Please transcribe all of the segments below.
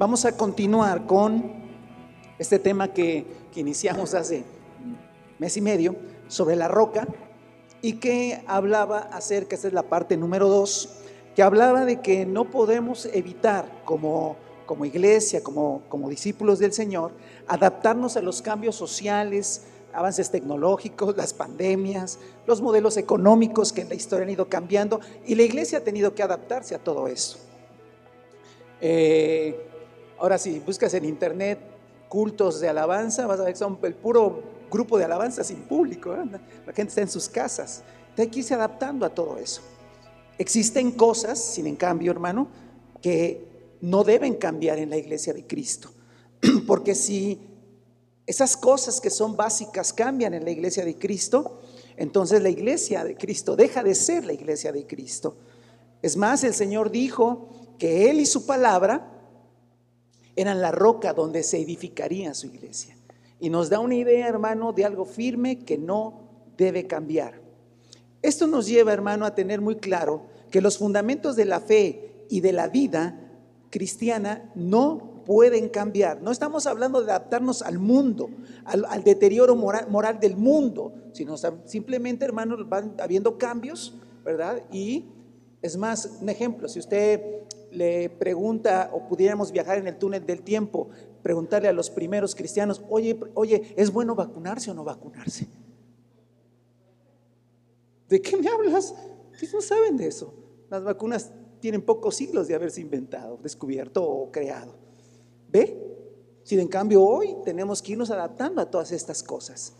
vamos a continuar con este tema que, iniciamos hace mes y medio sobre la roca y que hablaba acerca, esta es la parte número dos, que hablaba de que no podemos evitar como, como iglesia, como, como discípulos del Señor, adaptarnos a los cambios sociales, avances tecnológicos, las pandemias, los modelos económicos que en la historia han ido cambiando y la iglesia ha tenido que adaptarse a todo eso. Eh, ahora sí, buscas en internet cultos de alabanza, vas a ver que son el puro grupo de alabanza sin público, la gente está en sus casas. Hay que irse adaptando a todo eso. Existen cosas, sin en cambio, hermano, que no deben cambiar en la iglesia de Cristo. Porque si esas cosas que son básicas cambian en la iglesia de Cristo, entonces la iglesia de Cristo deja de ser la iglesia de Cristo. Es más, el Señor dijo que Él y su palabra eran la roca donde se edificaría su iglesia. Y nos da una idea, hermano, de algo firme que no debe cambiar. Esto nos lleva, hermano, a tener muy claro que los fundamentos de la fe y de la vida cristiana no pueden cambiar. No estamos hablando de adaptarnos al mundo, al, deterioro moral, del mundo, sino simplemente, hermanos, van habiendo cambios, ¿verdad? Y es más, un ejemplo, si usted le pregunta o pudiéramos viajar en el túnel del tiempo, preguntarle a los primeros cristianos, oye, oye, ¿es bueno vacunarse o no vacunarse? ¿De qué me hablas? No saben de eso. Las vacunas tienen pocos siglos de haberse inventado, descubierto o creado. ¿Ve? Si en cambio hoy tenemos que irnos adaptando a todas estas cosas.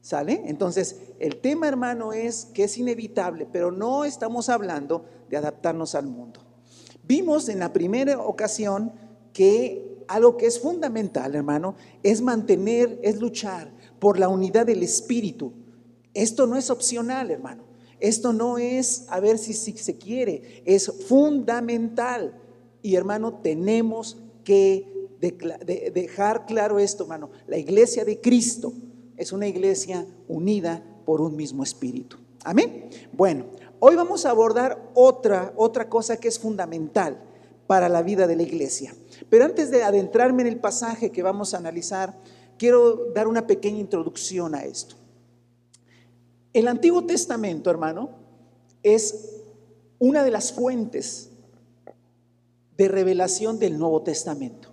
¿Sale? Entonces, el tema, hermano, es que es inevitable, pero no estamos hablando de adaptarnos al mundo. Vimos en la primera ocasión que algo que es fundamental, hermano, es mantener, es luchar por la unidad del espíritu. Esto no es opcional, hermano. Esto no es a ver si, se quiere, es fundamental. Y hermano, tenemos que de, dejar claro esto, hermano. La iglesia de Cristo es una iglesia unida por un mismo espíritu. Amén. Bueno, hoy vamos a abordar otra, otra cosa que es fundamental para la vida de la iglesia. Pero antes de adentrarme en el pasaje que vamos a analizar, quiero dar una pequeña introducción a esto. El Antiguo Testamento, hermano, es una de las fuentes de revelación del Nuevo Testamento.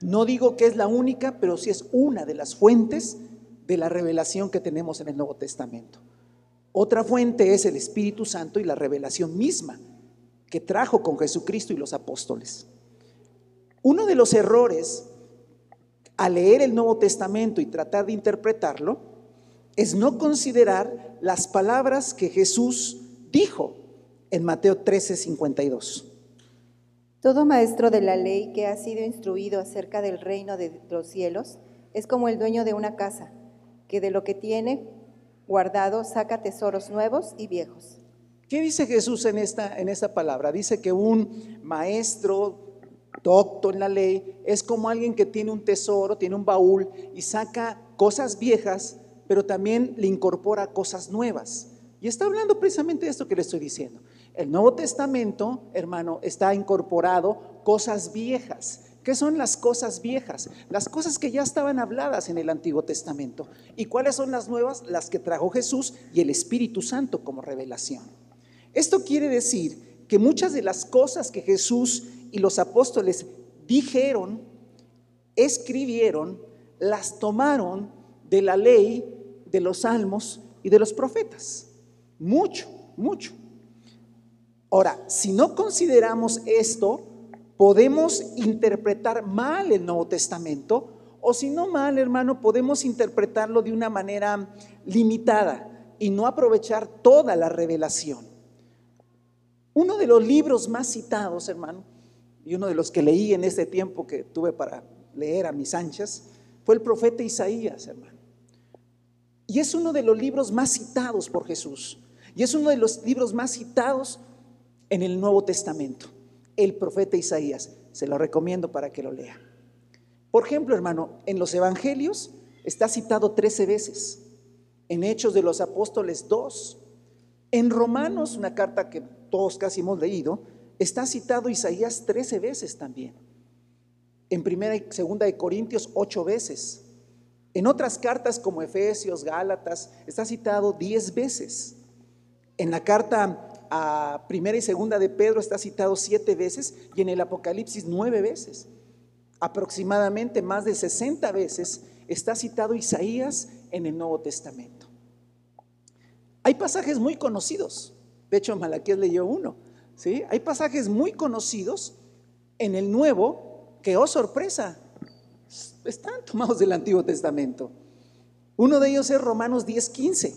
No digo que es la única, pero sí es una de las fuentes de la revelación que tenemos en el Nuevo Testamento. Otra fuente es el Espíritu Santo y la revelación misma que trajo con Jesucristo y los apóstoles. Uno de los errores al leer el Nuevo Testamento y tratar de interpretarlo es no considerar las palabras que Jesús dijo en Mateo 13, 52. Todo maestro de la ley que ha sido instruido acerca del reino de los cielos es como el dueño de una casa, que de lo que tiene guardado saca tesoros nuevos y viejos. ¿Qué dice Jesús en esta, en esta palabra? Dice que un maestro docto en la ley es como alguien que tiene un tesoro, tiene un baúl y saca cosas viejas, pero también le incorpora cosas nuevas. Y está hablando precisamente de esto que le estoy diciendo. El Nuevo Testamento, hermano, está incorporado cosas viejas. ¿Qué son las cosas viejas? Las cosas que ya estaban habladas en el Antiguo Testamento. ¿Y cuáles son las nuevas? Las que trajo Jesús y el Espíritu Santo como revelación. Esto quiere decir que muchas de las cosas que Jesús y los apóstoles dijeron, escribieron, las tomaron de la ley, de los salmos y de los profetas. Mucho, mucho. Ahora, si no consideramos esto, podemos interpretar mal el Nuevo Testamento, o si no mal, hermano, podemos interpretarlo de una manera limitada y no aprovechar toda la revelación. Uno de los libros más citados, hermano, y uno de los que leí en este tiempo que tuve para leer a mis anchas, fue el profeta Isaías, hermano. Y es uno de los libros más citados por Jesús. Y es uno de los libros más citados en el Nuevo Testamento, el profeta Isaías. Se lo recomiendo para que lo lea. Por ejemplo, hermano, en los Evangelios está citado 13 veces, en Hechos de los Apóstoles 2, en Romanos, una carta que todos casi hemos leído, está citado Isaías 13 veces también. En primera y segunda de Corintios ocho veces. En otras cartas como Efesios, Gálatas, está citado diez veces. En la carta a primera y segunda de Pedro está citado siete veces y en el Apocalipsis nueve veces. Aproximadamente más de 60 veces está citado Isaías en el Nuevo Testamento. Hay pasajes muy conocidos. De hecho, Malaquías leyó uno. ¿sí? Hay pasajes muy conocidos en el Nuevo que, oh sorpresa, están tomados del Antiguo Testamento. Uno de ellos es Romanos 10:15.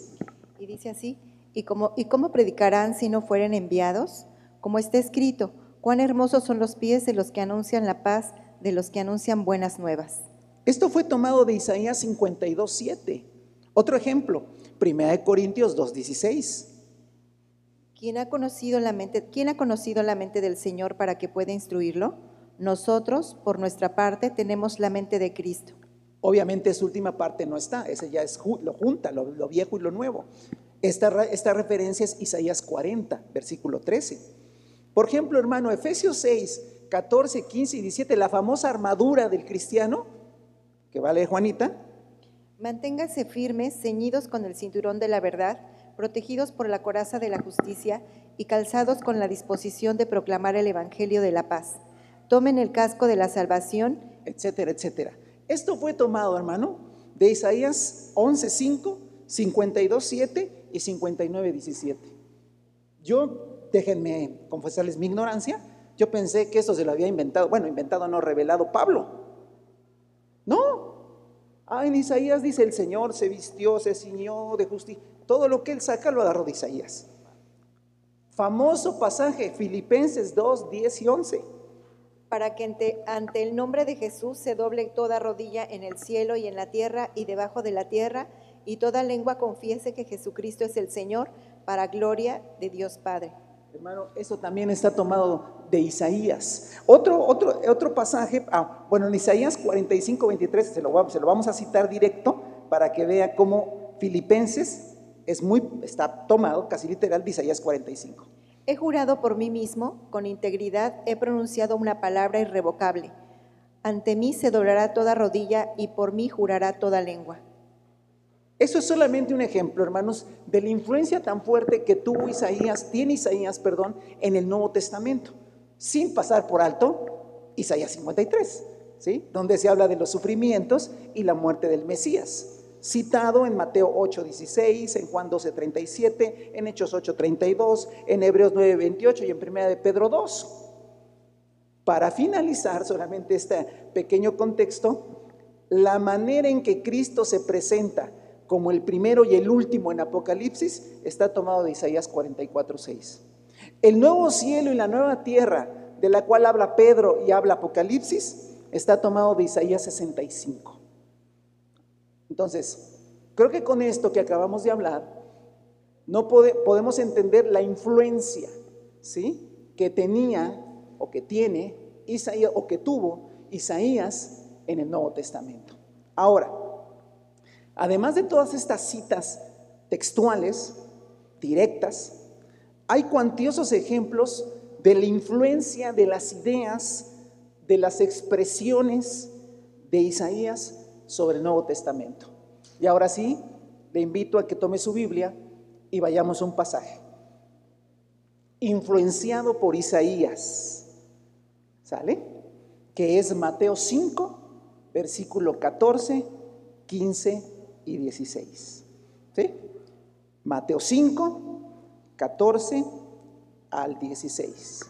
Y dice así, ¿Y cómo, ¿Y cómo predicarán si no fueren enviados? Como está escrito, cuán hermosos son los pies de los que anuncian la paz, de los que anuncian buenas nuevas. Esto fue tomado de Isaías 52.7. Otro ejemplo, 1 Corintios 2.16. ¿Quién ha, conocido la mente, ¿Quién ha conocido la mente del Señor para que pueda instruirlo? Nosotros, por nuestra parte, tenemos la mente de Cristo. Obviamente esa última parte no está, ese ya es lo junta, lo, lo viejo y lo nuevo. Esta, esta referencia es Isaías 40, versículo 13. Por ejemplo, hermano, Efesios 6, 14, 15 y 17, la famosa armadura del cristiano, que vale Juanita. Manténganse firmes, ceñidos con el cinturón de la verdad, protegidos por la coraza de la justicia y calzados con la disposición de proclamar el Evangelio de la paz. Tomen el casco de la salvación, etcétera, etcétera. Esto fue tomado, hermano, de Isaías 11, 5, 52, 7 y 59, 17. Yo, déjenme confesarles mi ignorancia, yo pensé que eso se lo había inventado, bueno, inventado no revelado Pablo. No. Ah, en Isaías dice el Señor se vistió, se ciñó de justicia. Todo lo que él saca lo agarró de Isaías. Famoso pasaje, Filipenses 2, 10 y 11. Para que ante el nombre de Jesús se doble toda rodilla en el cielo y en la tierra y debajo de la tierra y toda lengua confiese que Jesucristo es el Señor para gloria de Dios Padre. Hermano, eso también está tomado de Isaías. Otro, otro, otro pasaje, ah, bueno, en Isaías 45, 23, se lo, se lo vamos a citar directo para que vea cómo Filipenses es muy, está tomado casi literal de Isaías 45. He jurado por mí mismo, con integridad he pronunciado una palabra irrevocable. Ante mí se doblará toda rodilla y por mí jurará toda lengua. Eso es solamente un ejemplo, hermanos, de la influencia tan fuerte que tuvo Isaías, tiene Isaías, perdón, en el Nuevo Testamento, sin pasar por alto Isaías 53, ¿sí? Donde se habla de los sufrimientos y la muerte del Mesías, citado en Mateo 8:16, en Juan 12:37, en Hechos 8:32, en Hebreos 9:28 y en Primera de Pedro 2. Para finalizar solamente este pequeño contexto, la manera en que Cristo se presenta como el primero y el último en Apocalipsis, está tomado de Isaías 44:6. El nuevo cielo y la nueva tierra, de la cual habla Pedro y habla Apocalipsis, está tomado de Isaías 65. Entonces, creo que con esto que acabamos de hablar, no podemos entender la influencia, ¿sí? que tenía o que tiene Isaías o que tuvo Isaías en el Nuevo Testamento. Ahora, Además de todas estas citas textuales, directas, hay cuantiosos ejemplos de la influencia de las ideas, de las expresiones de Isaías sobre el Nuevo Testamento. Y ahora sí, le invito a que tome su Biblia y vayamos a un pasaje. Influenciado por Isaías, ¿sale? Que es Mateo 5, versículo 14, 15 y 16. ¿Sí? Mateo 5, 14 al 16.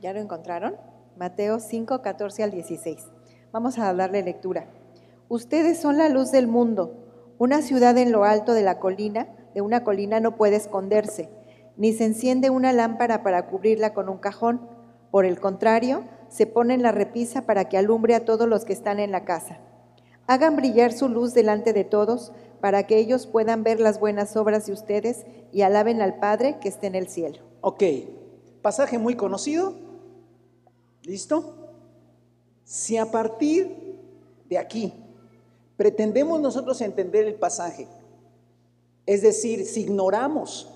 ¿Ya lo encontraron? Mateo 5, 14 al 16. Vamos a darle lectura. Ustedes son la luz del mundo. Una ciudad en lo alto de la colina, de una colina no puede esconderse ni se enciende una lámpara para cubrirla con un cajón. Por el contrario, se pone en la repisa para que alumbre a todos los que están en la casa. Hagan brillar su luz delante de todos, para que ellos puedan ver las buenas obras de ustedes y alaben al Padre que está en el cielo. Ok, pasaje muy conocido. ¿Listo? Si a partir de aquí pretendemos nosotros entender el pasaje Es decir, si ignoramos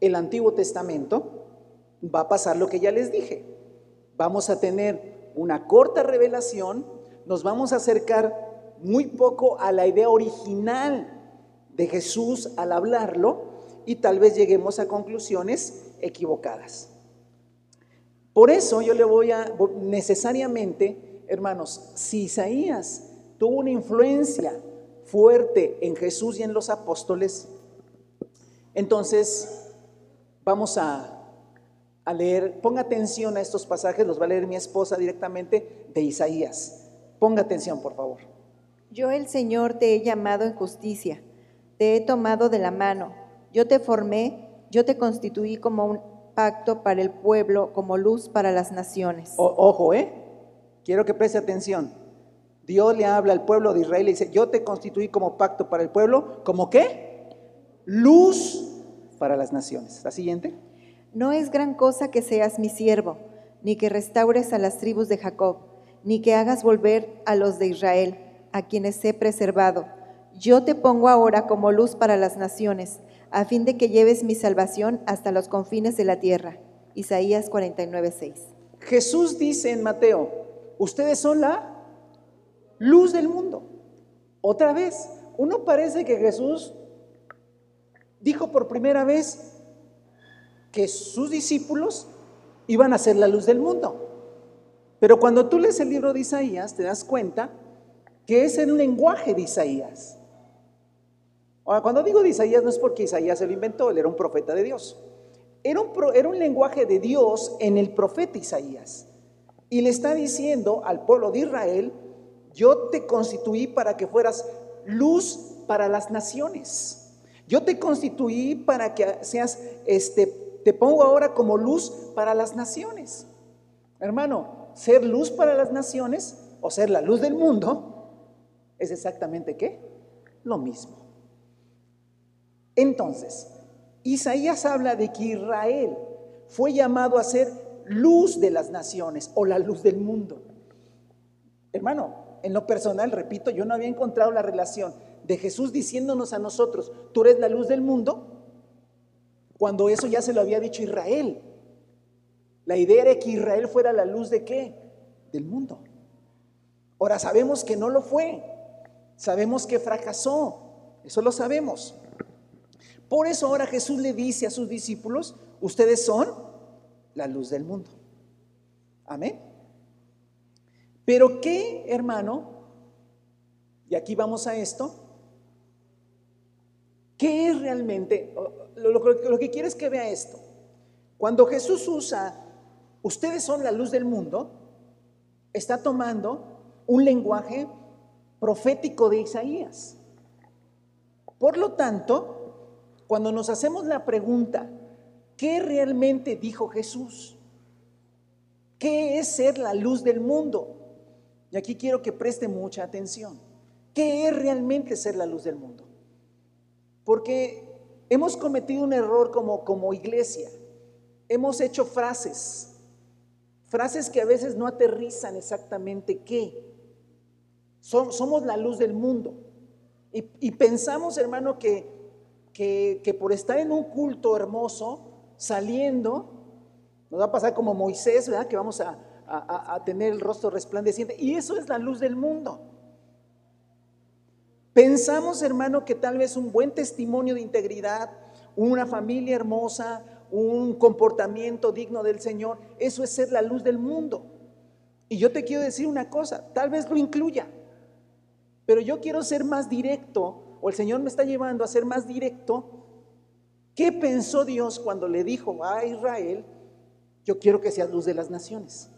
el Antiguo Testamento, va a pasar lo que ya les dije. Vamos a tener una corta revelación, nos vamos a acercar muy poco a la idea original de Jesús al hablarlo y tal vez lleguemos a conclusiones equivocadas. Por eso yo le voy a, necesariamente, hermanos, si Isaías tuvo una influencia fuerte en Jesús y en los apóstoles, entonces vamos a, a leer, ponga atención a estos pasajes, los va a leer mi esposa directamente de Isaías. Ponga atención, por favor. Yo el Señor te he llamado en justicia, te he tomado de la mano, yo te formé, yo te constituí como un pacto para el pueblo, como luz para las naciones. ojo, ¿eh? Quiero que preste atención. Dios le habla al pueblo de Israel y dice, yo te constituí como pacto para el pueblo, ¿como qué? Luz para las naciones. La siguiente. No es gran cosa que seas mi siervo, ni que restaures a las tribus de Jacob, ni que hagas volver a los de Israel, a quienes he preservado. Yo te pongo ahora como luz para las naciones, a fin de que lleves mi salvación hasta los confines de la tierra. Isaías 49, 6. Jesús dice en Mateo, ustedes son la luz del mundo. Otra vez, uno parece que Jesús dijo por primera vez que sus discípulos iban a ser la luz del mundo. Pero cuando tú lees el libro de Isaías, te das cuenta que es el lenguaje de Isaías. Ahora, cuando digo de Isaías, no es porque Isaías se lo inventó, él era un profeta de Dios. Era un, era un lenguaje de Dios en el profeta Isaías. Y le está diciendo al pueblo de Israel, yo te constituí para que fueras luz para las naciones. Yo te constituí para que seas, este, te pongo ahora como luz para las naciones. Hermano, ser luz para las naciones o ser la luz del mundo es exactamente qué? Lo mismo. Entonces, Isaías habla de que Israel fue llamado a ser luz de las naciones o la luz del mundo. Hermano, en lo personal, repito, yo no había encontrado la relación de Jesús diciéndonos a nosotros, tú eres la luz del mundo, cuando eso ya se lo había dicho Israel. La idea era que Israel fuera la luz de qué? Del mundo. Ahora sabemos que no lo fue, sabemos que fracasó, eso lo sabemos. Por eso ahora Jesús le dice a sus discípulos, ustedes son la luz del mundo. Amén. Pero ¿qué, hermano? Y aquí vamos a esto. ¿Qué es realmente? Lo, que quiero es que vea esto. Cuando Jesús usa, ustedes son la luz del mundo, está tomando un lenguaje profético de Isaías. Por lo tanto, cuando nos hacemos la pregunta, ¿qué realmente dijo Jesús? ¿Qué es ser la luz del mundo? Y aquí quiero que preste mucha atención. ¿Qué es realmente ser la luz del mundo? Porque hemos cometido un error como, como iglesia. Hemos hecho frases, frases que a veces no aterrizan exactamente qué. somos la luz del mundo. Y, pensamos, hermano, que, que, que por estar en un culto hermoso, saliendo, nos va a pasar como Moisés, ¿verdad? Que vamos a, a, tener el rostro resplandeciente. Y eso es la luz del mundo. Pensamos, hermano, que tal vez un buen testimonio de integridad, una familia hermosa, un comportamiento digno del Señor, eso es ser la luz del mundo. Y yo te quiero decir una cosa, tal vez lo incluya, pero yo quiero ser más directo, o el Señor me está llevando a ser más directo. ¿Qué pensó Dios cuando le dijo a Israel, yo quiero que seas luz de las naciones?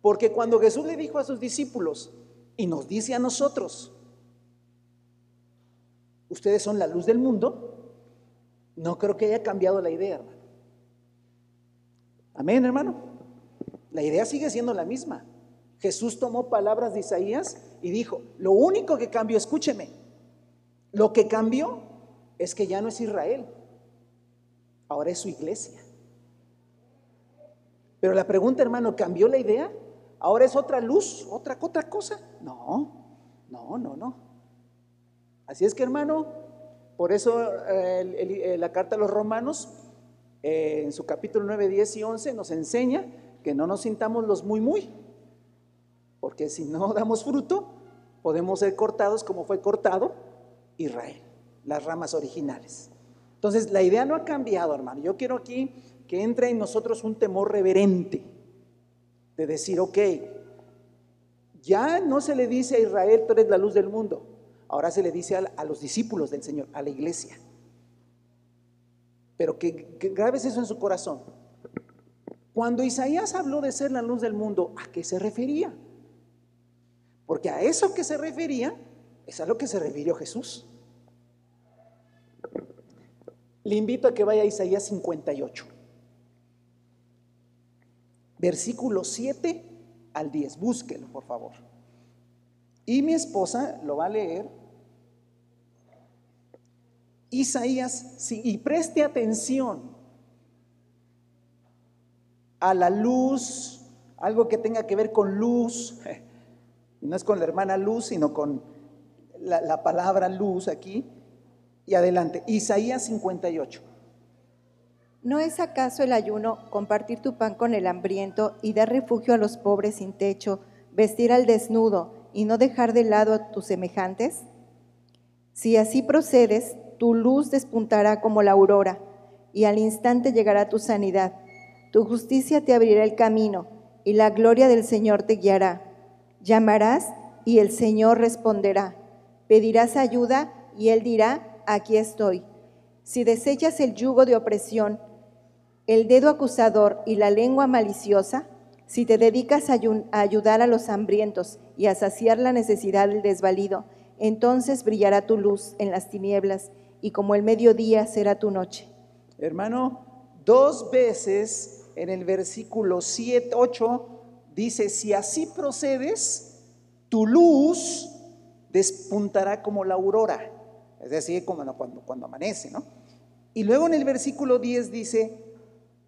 Porque cuando Jesús le dijo a sus discípulos y nos dice a nosotros, ustedes son la luz del mundo, no creo que haya cambiado la idea, hermano. Amén, hermano. La idea sigue siendo la misma. Jesús tomó palabras de Isaías y dijo, lo único que cambió, escúcheme, lo que cambió es que ya no es Israel, ahora es su iglesia. Pero la pregunta, hermano, ¿cambió la idea? Ahora es otra luz, otra, cosa. No, no, no, no. Así es que hermano, Por eso eh, eh, la carta a los romanos, eh, en su capítulo 9, 10 y 11, nos enseña que no nos sintamos los muy, muy. Porque si no damos fruto, podemos ser cortados como fue cortado Israel, las ramas originales. Entonces, la idea no ha cambiado, hermano. Yo quiero aquí que entre en nosotros un temor reverente de decir, ok, ya no se le dice a Israel, tú eres la luz del mundo. Ahora se le dice a, los discípulos del Señor, a la iglesia. Pero que grabes eso en su corazón. Cuando Isaías habló de ser la luz del mundo, ¿a qué se refería? Porque a eso que se refería es a lo que se refirió Jesús. Le invito a que vaya a Isaías 58, versículo 7 al 10. Búsquelo, por favor. Y mi esposa lo va a leer. Isaías, y preste atención a la luz, algo que tenga que ver con luz. No es con la hermana luz, sino con la, la palabra luz aquí. Y adelante, Isaías 58. ¿No es acaso el ayuno compartir tu pan con el hambriento y dar refugio a los pobres sin techo, vestir al desnudo y no dejar de lado a tus semejantes? Si así procedes, tu luz despuntará como la aurora y al instante llegará tu sanidad. Tu justicia te abrirá el camino y la gloria del Señor te guiará. Llamarás y el Señor responderá. Pedirás ayuda y Él dirá, aquí estoy. Si desechas el yugo de opresión, el dedo acusador y la lengua maliciosa, si te dedicas a, ayudar a los hambrientos y a saciar la necesidad del desvalido, entonces brillará tu luz en las tinieblas y como el mediodía será tu noche. Hermano, dos veces en el versículo 7, 8 dice, si así procedes, tu luz despuntará como la aurora, es decir, como cuando, cuando amanece, ¿no? Y luego en el versículo 10 dice,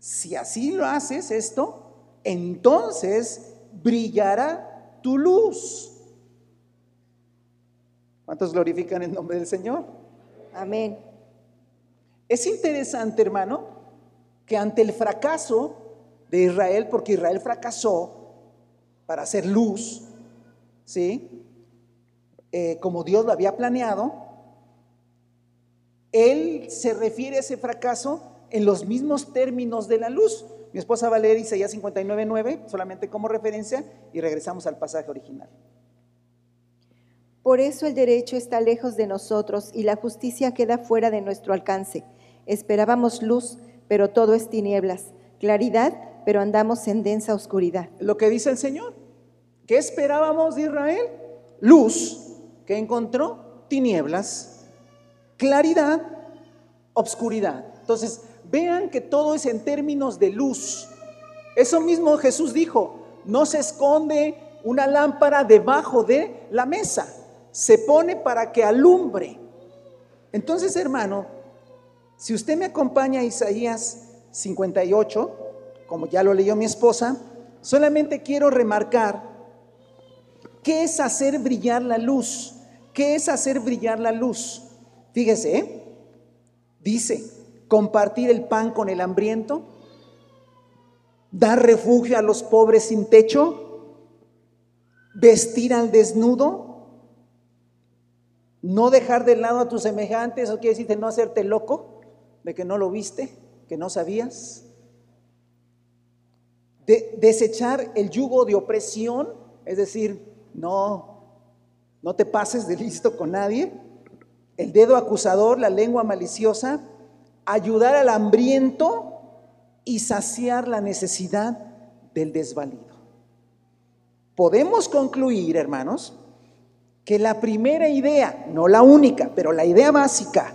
si así lo haces esto, entonces brillará tu luz. ¿Cuántos glorifican el nombre del Señor? Amén. Es interesante, hermano, que ante el fracaso de Israel, porque Israel fracasó para hacer luz, ¿sí? Eh, como Dios lo había planeado, él se refiere a ese fracaso en los mismos términos de la luz. Mi esposa va a leer Isaías 59.9, solamente como referencia, y regresamos al pasaje original. Por eso el derecho está lejos de nosotros y la justicia queda fuera de nuestro alcance. Esperábamos luz, pero todo es tinieblas, claridad, pero andamos en densa oscuridad. Lo que dice el Señor. ¿Qué esperábamos de Israel? Luz, que encontró tinieblas, claridad, obscuridad. Entonces, vean que todo es en términos de luz. Eso mismo Jesús dijo, no se esconde una lámpara debajo de la mesa, se pone para que alumbre. Entonces, hermano, si usted me acompaña a Isaías 58, como ya lo leyó mi esposa, solamente quiero remarcar qué es hacer brillar la luz. ¿Qué es hacer brillar la luz? Fíjese, ¿eh? dice, compartir el pan con el hambriento, dar refugio a los pobres sin techo, vestir al desnudo, no dejar de lado a tus semejantes, eso quiere decir de no hacerte loco, de que no lo viste, que no sabías, de desechar el yugo de opresión, es decir, no, no te pases de listo con nadie, el dedo acusador, la lengua maliciosa, ayudar al hambriento y saciar la necesidad del desvalido. Podemos concluir, hermanos, que la primera idea, no la única, pero la idea básica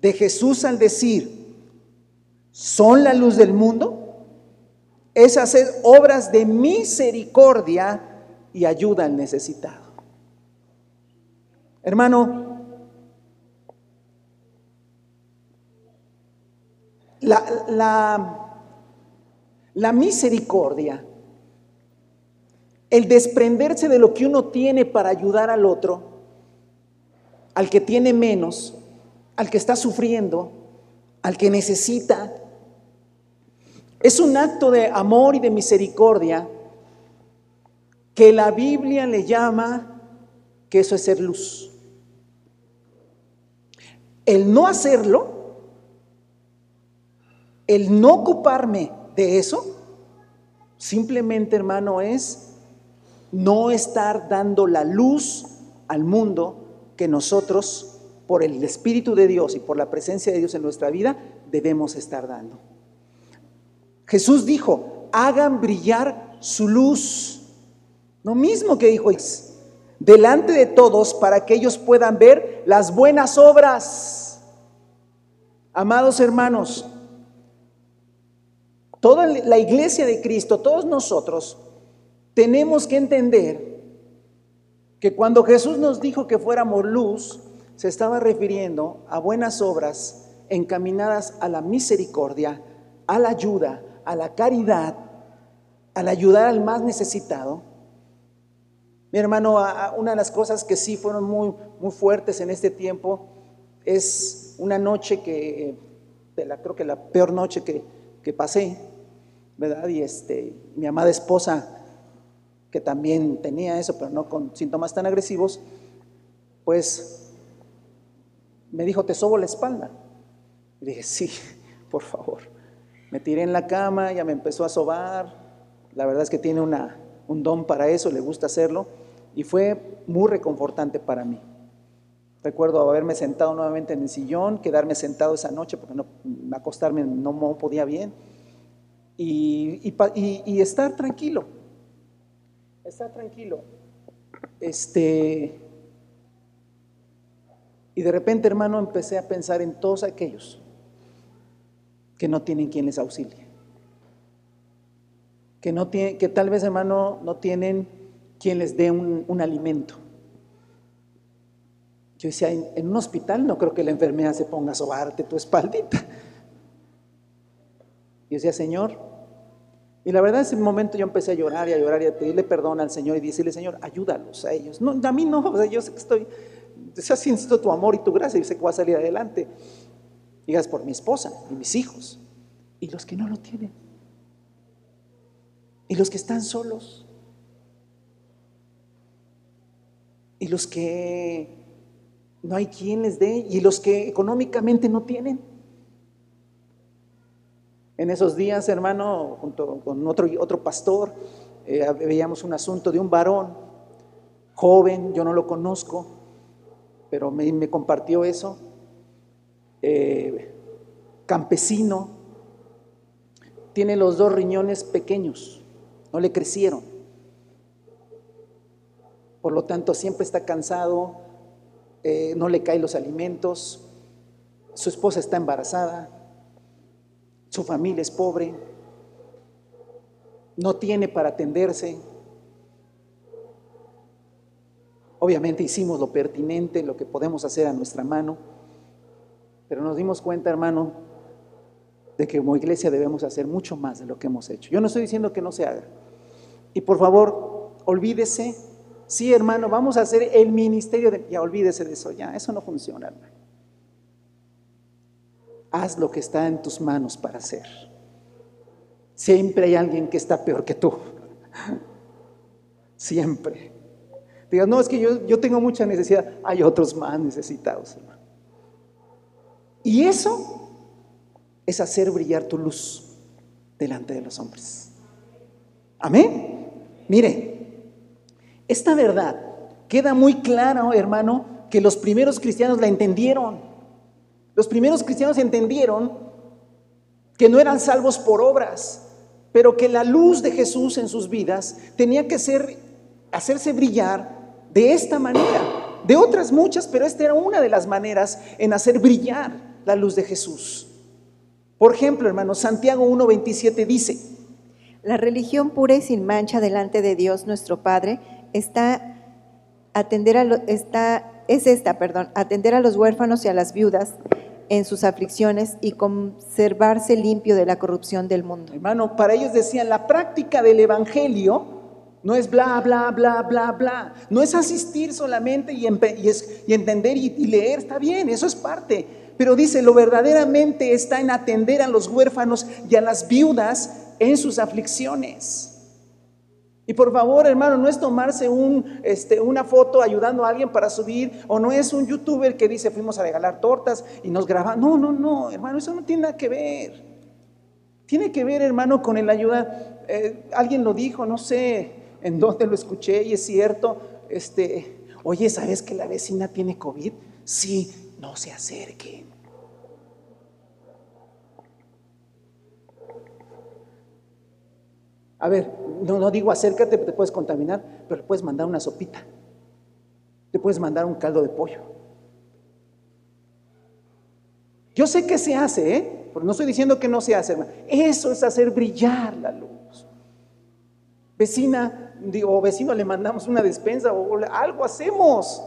de Jesús al decir, son la luz del mundo, es hacer obras de misericordia y ayuda al necesitado. Hermano, la, la, la misericordia, el desprenderse de lo que uno tiene para ayudar al otro, al que tiene menos, al que está sufriendo, al que necesita. Es un acto de amor y de misericordia que la Biblia le llama que eso es ser luz. El no hacerlo, el no ocuparme de eso, simplemente hermano es no estar dando la luz al mundo que nosotros, por el Espíritu de Dios y por la presencia de Dios en nuestra vida, debemos estar dando. Jesús dijo, hagan brillar su luz. Lo mismo que dijo delante de todos para que ellos puedan ver las buenas obras. Amados hermanos, toda la iglesia de Cristo, todos nosotros, tenemos que entender que cuando Jesús nos dijo que fuéramos luz, se estaba refiriendo a buenas obras encaminadas a la misericordia, a la ayuda, a la caridad, al ayudar al más necesitado. Mi hermano, una de las cosas que sí fueron muy, muy fuertes en este tiempo es una noche que, creo que la peor noche que, que pasé, ¿verdad? Y este, mi amada esposa que también tenía eso, pero no con síntomas tan agresivos, pues me dijo, te sobo la espalda. Y dije, sí, por favor. Me tiré en la cama, ya me empezó a sobar. La verdad es que tiene una, un don para eso, le gusta hacerlo. Y fue muy reconfortante para mí. Recuerdo haberme sentado nuevamente en el sillón, quedarme sentado esa noche porque no, acostarme no, podía bien. Y, y estar tranquilo, está tranquilo. Este, y de repente, hermano, empecé a pensar en todos aquellos que no tienen quien les auxilie. Que, no tiene, que tal vez, hermano, no tienen quien les dé un, alimento. Yo decía, en, en, un hospital no creo que la enfermera se ponga a sobarte tu espaldita. Y decía, Señor, y la verdad, en ese momento yo empecé a llorar y a llorar y a pedirle perdón al Señor y decirle, Señor, ayúdalos a ellos. No, a mí no, o sea, yo sé que estoy, sea, siento tu amor y tu gracia y sé que voy a salir adelante. Digas por mi esposa y mis hijos y los que no lo tienen. Y los que están solos. Y los que no hay quien les dé. Y los que económicamente no tienen. En esos días, hermano, junto con otro, otro pastor, eh, veíamos un asunto de un varón joven, yo no lo conozco, pero me, compartió eso, eh, campesino, tiene los dos riñones pequeños, no le crecieron. Por lo tanto, siempre está cansado, eh, no le caen los alimentos, su esposa está embarazada, su familia es pobre, no tiene para atenderse. Obviamente hicimos lo pertinente, lo que podemos hacer a nuestra mano, pero nos dimos cuenta, hermano, de que como iglesia debemos hacer mucho más de lo que hemos hecho. Yo no estoy diciendo que no se haga. Y por favor, olvídese, sí, hermano, vamos a hacer el ministerio de... Ya olvídese de eso, ya, eso no funciona, hermano haz lo que está en tus manos para hacer. Siempre hay alguien que está peor que tú. Siempre. Digas, no, es que yo, yo tengo mucha necesidad. Hay otros más necesitados, hermano. Y eso es hacer brillar tu luz delante de los hombres. Amén. Mire, esta verdad queda muy clara, hermano, que los primeros cristianos la entendieron. Los primeros cristianos entendieron que no eran salvos por obras, pero que la luz de Jesús en sus vidas tenía que ser, hacerse brillar de esta manera, de otras muchas, pero esta era una de las maneras en hacer brillar la luz de Jesús. Por ejemplo, hermano, Santiago 1.27 dice, la religión pura y sin mancha delante de Dios nuestro Padre está atender a está es esta, perdón, atender a los huérfanos y a las viudas en sus aflicciones y conservarse limpio de la corrupción del mundo. Hermano, para ellos decían, la práctica del Evangelio no es bla, bla, bla, bla, bla. No es asistir solamente y, entender y, leer, está bien, eso es parte. pero dice, lo verdaderamente está en atender a los huérfanos y a las viudas en sus aflicciones. Y por favor, hermano, no es tomarse un, este, una foto ayudando a alguien para subir, o no es un youtuber que dice fuimos a regalar tortas y nos graban. No, no, no, hermano, eso no tiene nada que ver. Tiene que ver, hermano, con el ayuda. Eh, alguien lo dijo, no sé en dónde lo escuché y es cierto. Este, oye, ¿sabes que la vecina tiene COVID? Sí, no se acerquen. A ver, no, no digo acércate, te puedes contaminar, pero le puedes mandar una sopita. Te puedes mandar un caldo de pollo. Yo sé que se hace, ¿eh? Porque no estoy diciendo que no se hace, hermano. Eso es hacer brillar la luz. Vecina, digo, vecino, le mandamos una despensa o algo hacemos.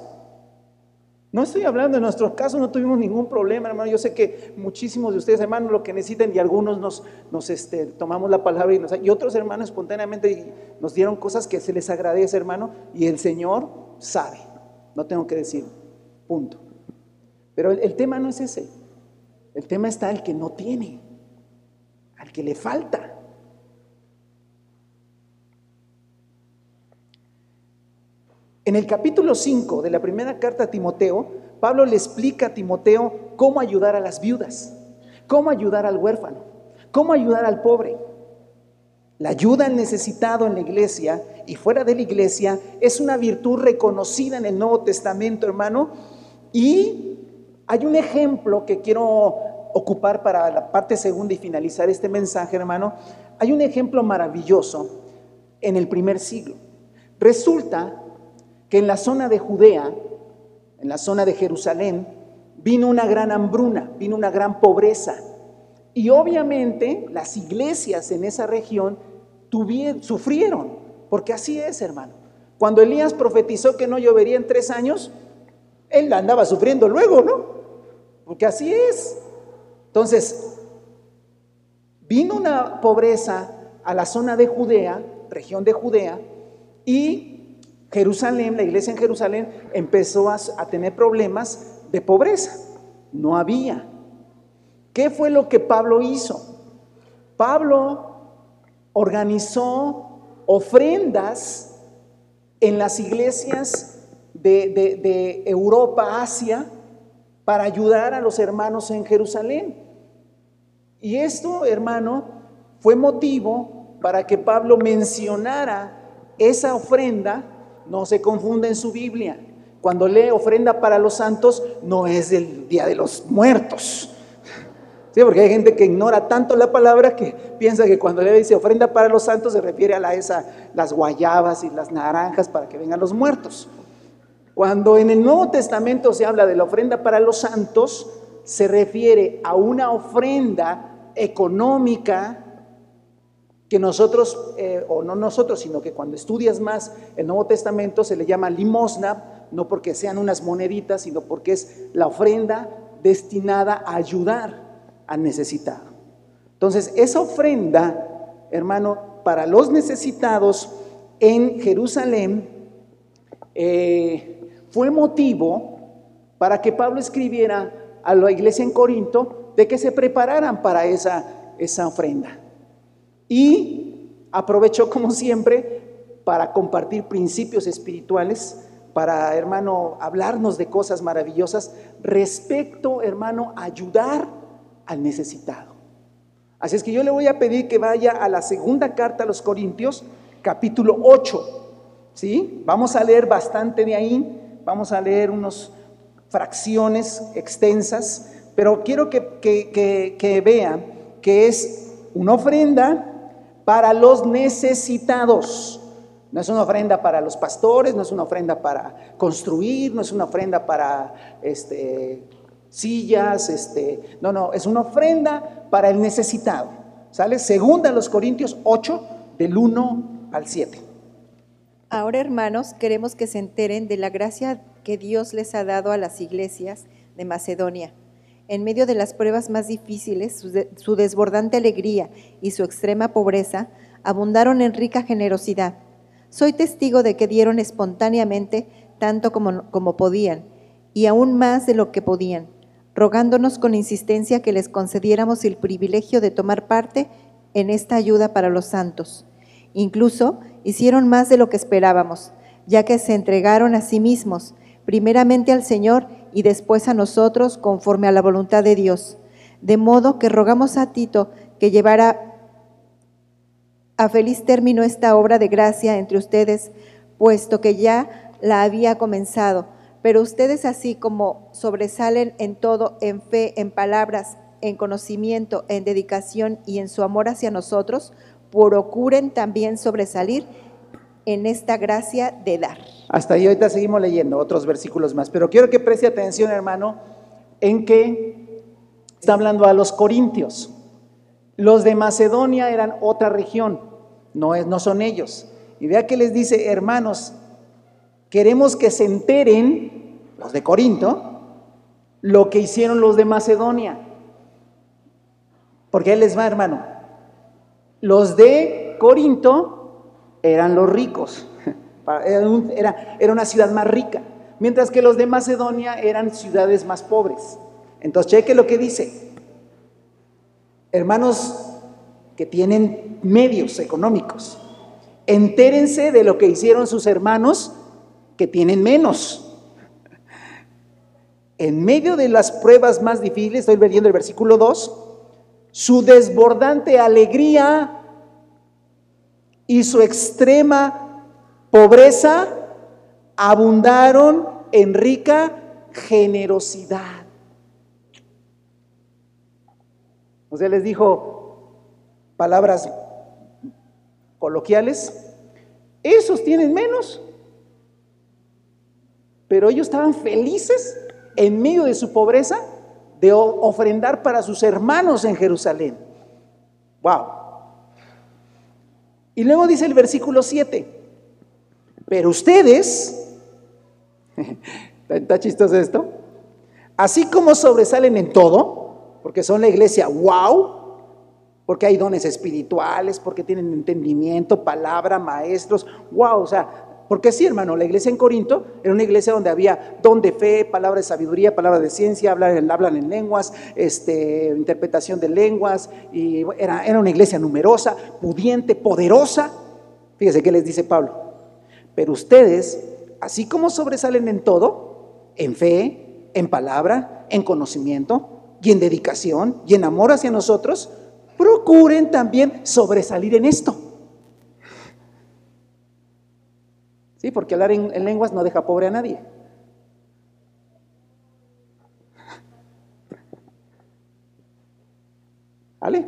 No estoy hablando, en nuestro caso no tuvimos ningún problema, hermano. Yo sé que muchísimos de ustedes, hermanos, lo que necesitan y algunos nos, nos este, tomamos la palabra y, y otros hermanos espontáneamente nos dieron cosas que se les agradece, hermano, y el Señor sabe. No tengo que decir, punto. Pero el, el tema no es ese. El tema está el que no tiene, al que le falta. En el capítulo 5 de la primera carta a Timoteo, Pablo le explica a Timoteo cómo ayudar a las viudas, cómo ayudar al huérfano, cómo ayudar al pobre. La ayuda al necesitado en la iglesia y fuera de la iglesia es una virtud reconocida en el Nuevo Testamento, hermano. Y hay un ejemplo que quiero ocupar para la parte segunda y finalizar este mensaje, hermano. Hay un ejemplo maravilloso en el primer siglo. Resulta que en la zona de Judea, en la zona de Jerusalén, vino una gran hambruna, vino una gran pobreza. Y obviamente las iglesias en esa región tuvieron, sufrieron, porque así es, hermano. Cuando Elías profetizó que no llovería en tres años, él andaba sufriendo luego, ¿no? Porque así es. Entonces, vino una pobreza a la zona de Judea, región de Judea, y Jerusalén, la iglesia en Jerusalén, empezó a, tener problemas de pobreza. No había. ¿Qué fue lo que Pablo hizo? Pablo organizó ofrendas en las iglesias de, de, Europa, Asia, para ayudar a los hermanos en Jerusalén. Y esto, hermano, fue motivo para que Pablo mencionara esa ofrenda no se confunda en su Biblia. Cuando lee ofrenda para los santos, no es el día de los muertos. Sí, porque hay gente que ignora tanto la palabra que piensa que cuando le dice ofrenda para los santos se refiere a la, esa, las guayabas y las naranjas para que vengan los muertos. Cuando en el Nuevo Testamento se habla de la ofrenda para los santos, se refiere a una ofrenda económica que nosotros, eh, o no nosotros, sino que cuando estudias más el Nuevo Testamento se le llama limosna, no porque sean unas moneditas, sino porque es la ofrenda destinada a ayudar al necesitado. Entonces, esa ofrenda, hermano, para los necesitados en Jerusalén, eh, fue motivo para que Pablo escribiera a la iglesia en Corinto de que se prepararan para esa, esa ofrenda. Y aprovechó como siempre para compartir principios espirituales, para, hermano, hablarnos de cosas maravillosas respecto, hermano, ayudar al necesitado. Así es que yo le voy a pedir que vaya a la segunda carta a los Corintios, capítulo 8. ¿Sí? Vamos a leer bastante de ahí, vamos a leer unas fracciones extensas, pero quiero que, que, que vean que es una ofrenda para los necesitados. No es una ofrenda para los pastores, no es una ofrenda para construir, no es una ofrenda para este, sillas, este, no, no, es una ofrenda para el necesitado. ¿Sale? Segunda los Corintios 8, del 1 al 7. Ahora, hermanos, queremos que se enteren de la gracia que Dios les ha dado a las iglesias de Macedonia en medio de las pruebas más difíciles, su, desbordante alegría y su extrema pobreza abundaron en rica generosidad. Soy testigo de que dieron espontáneamente tanto como, como podían, y aún más de lo que podían, rogándonos con insistencia que les concediéramos el privilegio de tomar parte en esta ayuda para los santos. Incluso hicieron más de lo que esperábamos, ya que se entregaron a sí mismos, primeramente al Señor y después a nosotros conforme a la voluntad de Dios. De modo que rogamos a Tito que llevara a feliz término esta obra de gracia entre ustedes, puesto que ya la había comenzado. Pero ustedes así como sobresalen en todo, en fe, en palabras, en conocimiento, en dedicación y en su amor hacia nosotros, procuren también sobresalir en esta gracia de dar. Hasta ahí ahorita seguimos leyendo otros versículos más, pero quiero que preste atención, hermano, en que está hablando a los corintios. Los de Macedonia eran otra región, no, es, no son ellos. Y vea que les dice, hermanos, queremos que se enteren, los de Corinto, lo que hicieron los de Macedonia. Porque él les va, hermano. Los de Corinto eran los ricos, era, era una ciudad más rica, mientras que los de Macedonia eran ciudades más pobres. Entonces, cheque lo que dice. Hermanos que tienen medios económicos, entérense de lo que hicieron sus hermanos que tienen menos. En medio de las pruebas más difíciles, estoy leyendo el versículo 2, su desbordante alegría y su extrema pobreza abundaron en rica generosidad. O sea, les dijo palabras coloquiales, esos tienen menos, pero ellos estaban felices en medio de su pobreza de ofrendar para sus hermanos en Jerusalén. Wow. Y luego dice el versículo 7, pero ustedes, ¿está chistoso esto? Así como sobresalen en todo, porque son la iglesia wow, porque hay dones espirituales, porque tienen entendimiento, palabra, maestros, wow, o sea, porque sí, hermano, la iglesia en Corinto era una iglesia donde había don de fe, palabra de sabiduría, palabra de ciencia, hablan, en lenguas, este, interpretación de lenguas, y era, era una iglesia numerosa, pudiente, poderosa. Fíjese qué les dice Pablo. Pero ustedes, así como sobresalen en todo, en fe, en palabra, en conocimiento y en dedicación y en amor hacia nosotros, procuren también sobresalir en esto. Sí, porque hablar en, lenguas no deja pobre a nadie. ¿Vale?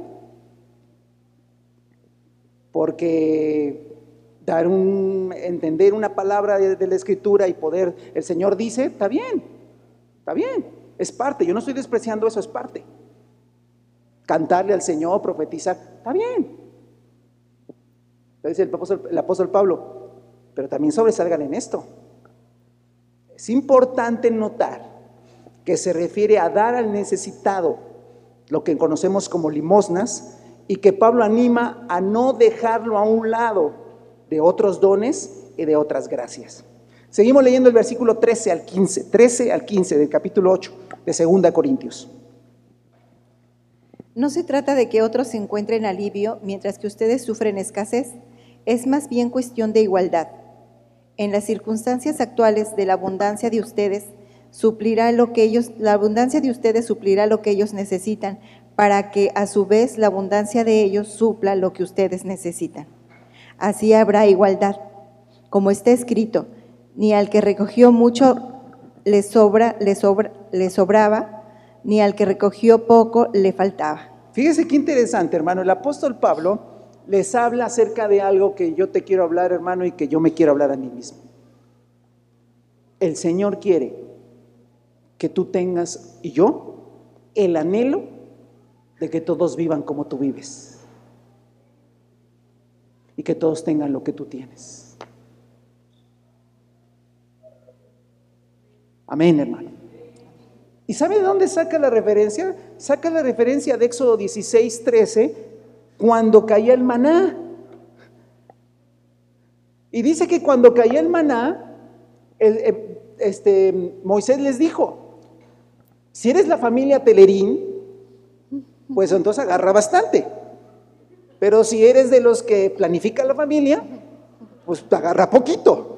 Porque dar entender una palabra de, la escritura y poder, el Señor dice, está bien, está bien, es parte, yo no estoy despreciando eso, es parte cantarle al Señor, profetizar, está bien. Dice el el apóstol Pablo, pero también sobresalgan en esto. Es importante notar que se refiere a dar al necesitado, lo que conocemos como limosnas, y que Pablo anima a no dejarlo a un lado de otros dones y de otras gracias. Seguimos leyendo el versículo 13 al 15, 13 al 15 del capítulo 8 de 2 Corintios. No se trata de que otros encuentren alivio mientras que ustedes sufren escasez, es más bien cuestión de igualdad. En las circunstancias actuales de la abundancia de ustedes, suplirá lo que ellos, la abundancia de ustedes suplirá lo que ellos necesitan, para que a su vez la abundancia de ellos supla lo que ustedes necesitan. Así habrá igualdad. Como está escrito, ni al que recogió mucho le sobra, le sobra, le sobraba, ni al que recogió poco le faltaba. Fíjese qué interesante, hermano. El apóstol Pablo les habla acerca de algo que yo te quiero hablar, hermano, y que yo me quiero hablar a mí mismo. El Señor quiere que tú tengas, y yo, el anhelo de que todos vivan como tú vives. Y que todos tengan lo que tú tienes. Amén, hermano. ¿Y sabe de dónde saca la referencia? Saca la referencia de Éxodo 16, 13, cuando caía el maná. Y dice que cuando caía el maná, este, Moisés les dijo, Si eres la familia Telerín, pues entonces agarra bastante. Pero si eres de los que planifica la familia, pues agarra poquito.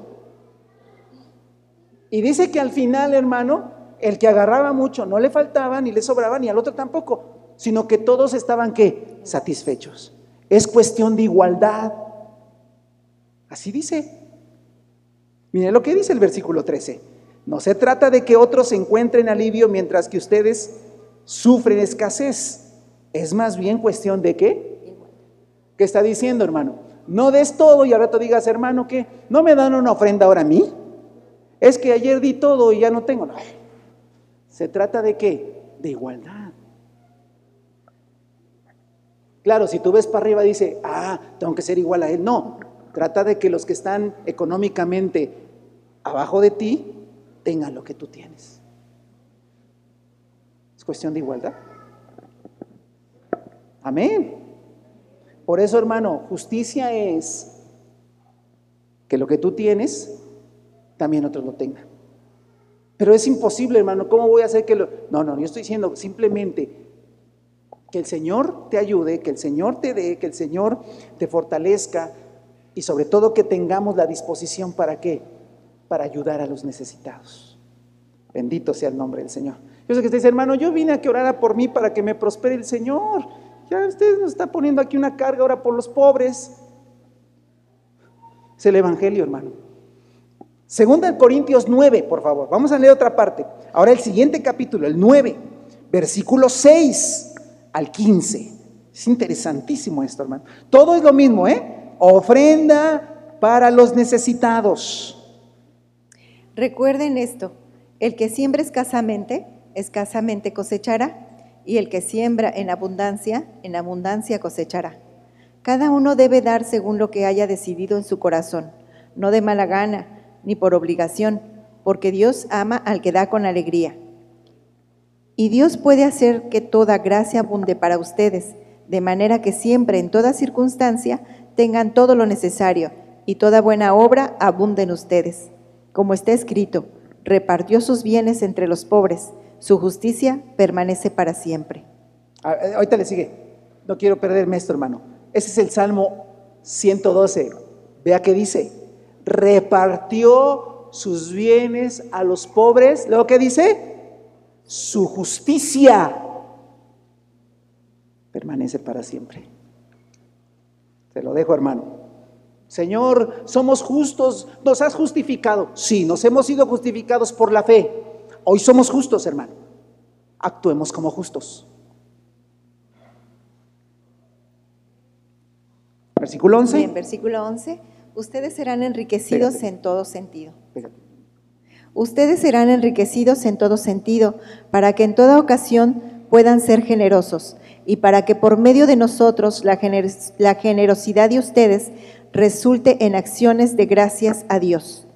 Y dice que al final, hermano, el que agarraba mucho no le faltaba ni le sobraba ni al otro tampoco, sino que todos estaban qué? Satisfechos. Es cuestión de igualdad. Así dice. Miren lo que dice el versículo 13. No se trata de que otros encuentren alivio mientras que ustedes sufren escasez. Es más bien cuestión de qué? ¿Qué está diciendo, hermano? No des todo y ahora te digas, hermano, que no me dan una ofrenda ahora a mí. Es que ayer di todo y ya no tengo. nada. Se trata de qué? De igualdad. Claro, si tú ves para arriba dice, ah, tengo que ser igual a él. No, trata de que los que están económicamente abajo de ti tengan lo que tú tienes. Es cuestión de igualdad. Amén. Por eso, hermano, justicia es que lo que tú tienes, también otros lo tengan. Pero es imposible, hermano. ¿Cómo voy a hacer que lo.? No, no, yo estoy diciendo simplemente que el Señor te ayude, que el Señor te dé, que el Señor te fortalezca y sobre todo que tengamos la disposición para qué? Para ayudar a los necesitados. Bendito sea el nombre del Señor. Yo sé que usted dice, hermano, yo vine a que orara por mí para que me prospere el Señor. Ya usted nos está poniendo aquí una carga ahora por los pobres. Es el Evangelio, hermano. Segunda de Corintios 9, por favor. Vamos a leer otra parte. Ahora el siguiente capítulo, el 9, versículo 6 al 15. Es interesantísimo esto, hermano. Todo es lo mismo, ¿eh? Ofrenda para los necesitados. Recuerden esto, el que siembra escasamente, escasamente cosechará, y el que siembra en abundancia, en abundancia cosechará. Cada uno debe dar según lo que haya decidido en su corazón, no de mala gana, ni por obligación, porque Dios ama al que da con alegría. Y Dios puede hacer que toda gracia abunde para ustedes, de manera que siempre, en toda circunstancia, tengan todo lo necesario, y toda buena obra abunde en ustedes. Como está escrito, repartió sus bienes entre los pobres, su justicia permanece para siempre. Ah, eh, Ahorita le sigue. No quiero perderme esto, hermano. Ese es el Salmo 112. Vea qué dice. Repartió sus bienes a los pobres. Luego, ¿qué dice? Su justicia permanece para siempre. Se lo dejo, hermano. Señor, somos justos, nos has justificado. Sí, nos hemos sido justificados por la fe. Hoy somos justos, hermano. Actuemos como justos. Versículo 11. Bien, versículo 11. Ustedes serán enriquecidos en todo sentido. Ustedes serán enriquecidos en todo sentido, para que en toda ocasión puedan ser generosos y para que por medio de nosotros la generosidad de ustedes resulte en acciones de gracias a Dios.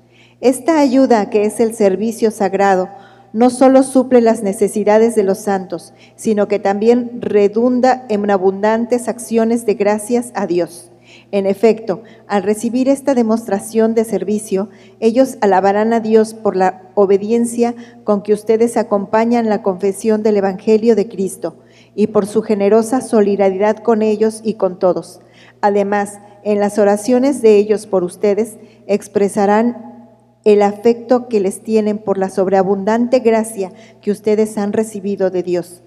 Esta ayuda, que es el servicio sagrado, no solo suple las necesidades de los santos, sino que también redunda en abundantes acciones de gracias a Dios. En efecto, al recibir esta demostración de servicio, ellos alabarán a Dios por la obediencia con que ustedes acompañan la confesión del Evangelio de Cristo y por su generosa solidaridad con ellos y con todos. Además, en las oraciones de ellos por ustedes expresarán el afecto que les tienen por la sobreabundante gracia que ustedes han recibido de Dios.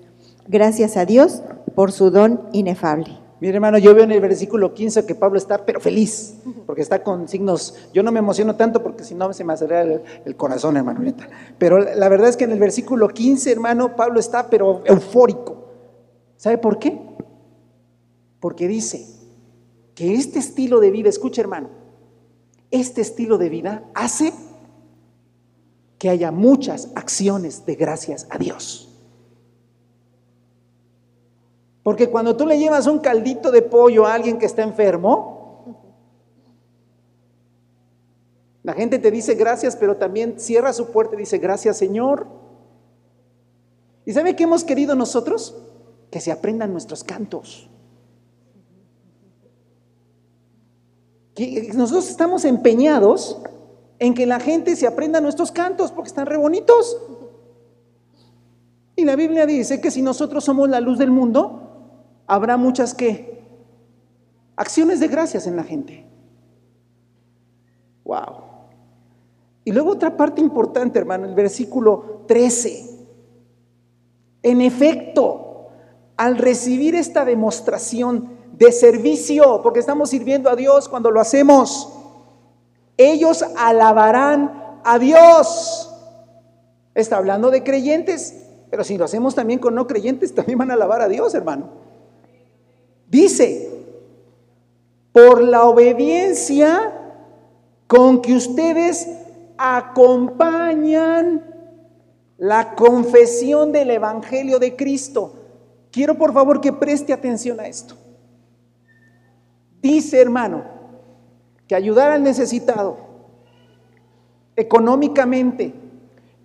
Gracias a Dios por su don inefable. Mire, hermano, yo veo en el versículo 15 que Pablo está, pero feliz, porque está con signos. Yo no me emociono tanto porque si no se me acelera el, corazón, hermano. Pero la verdad es que en el versículo 15, hermano, Pablo está, pero eufórico. ¿Sabe por qué? Porque dice que este estilo de vida, escucha, hermano, este estilo de vida hace que haya muchas acciones de gracias a Dios. Porque cuando tú le llevas un caldito de pollo a alguien que está enfermo, la gente te dice gracias, pero también cierra su puerta y dice gracias Señor. ¿Y sabe qué hemos querido nosotros? Que se aprendan nuestros cantos. Que nosotros estamos empeñados en que la gente se aprenda nuestros cantos porque están re bonitos. Y la Biblia dice que si nosotros somos la luz del mundo, habrá muchas que acciones de gracias en la gente. Wow. Y luego otra parte importante, hermano, el versículo 13. En efecto, al recibir esta demostración de servicio, porque estamos sirviendo a Dios cuando lo hacemos, ellos alabarán a Dios. Está hablando de creyentes, pero si lo hacemos también con no creyentes, también van a alabar a Dios, hermano. Dice, por la obediencia con que ustedes acompañan la confesión del Evangelio de Cristo. Quiero por favor que preste atención a esto. Dice, hermano, que ayudar al necesitado económicamente,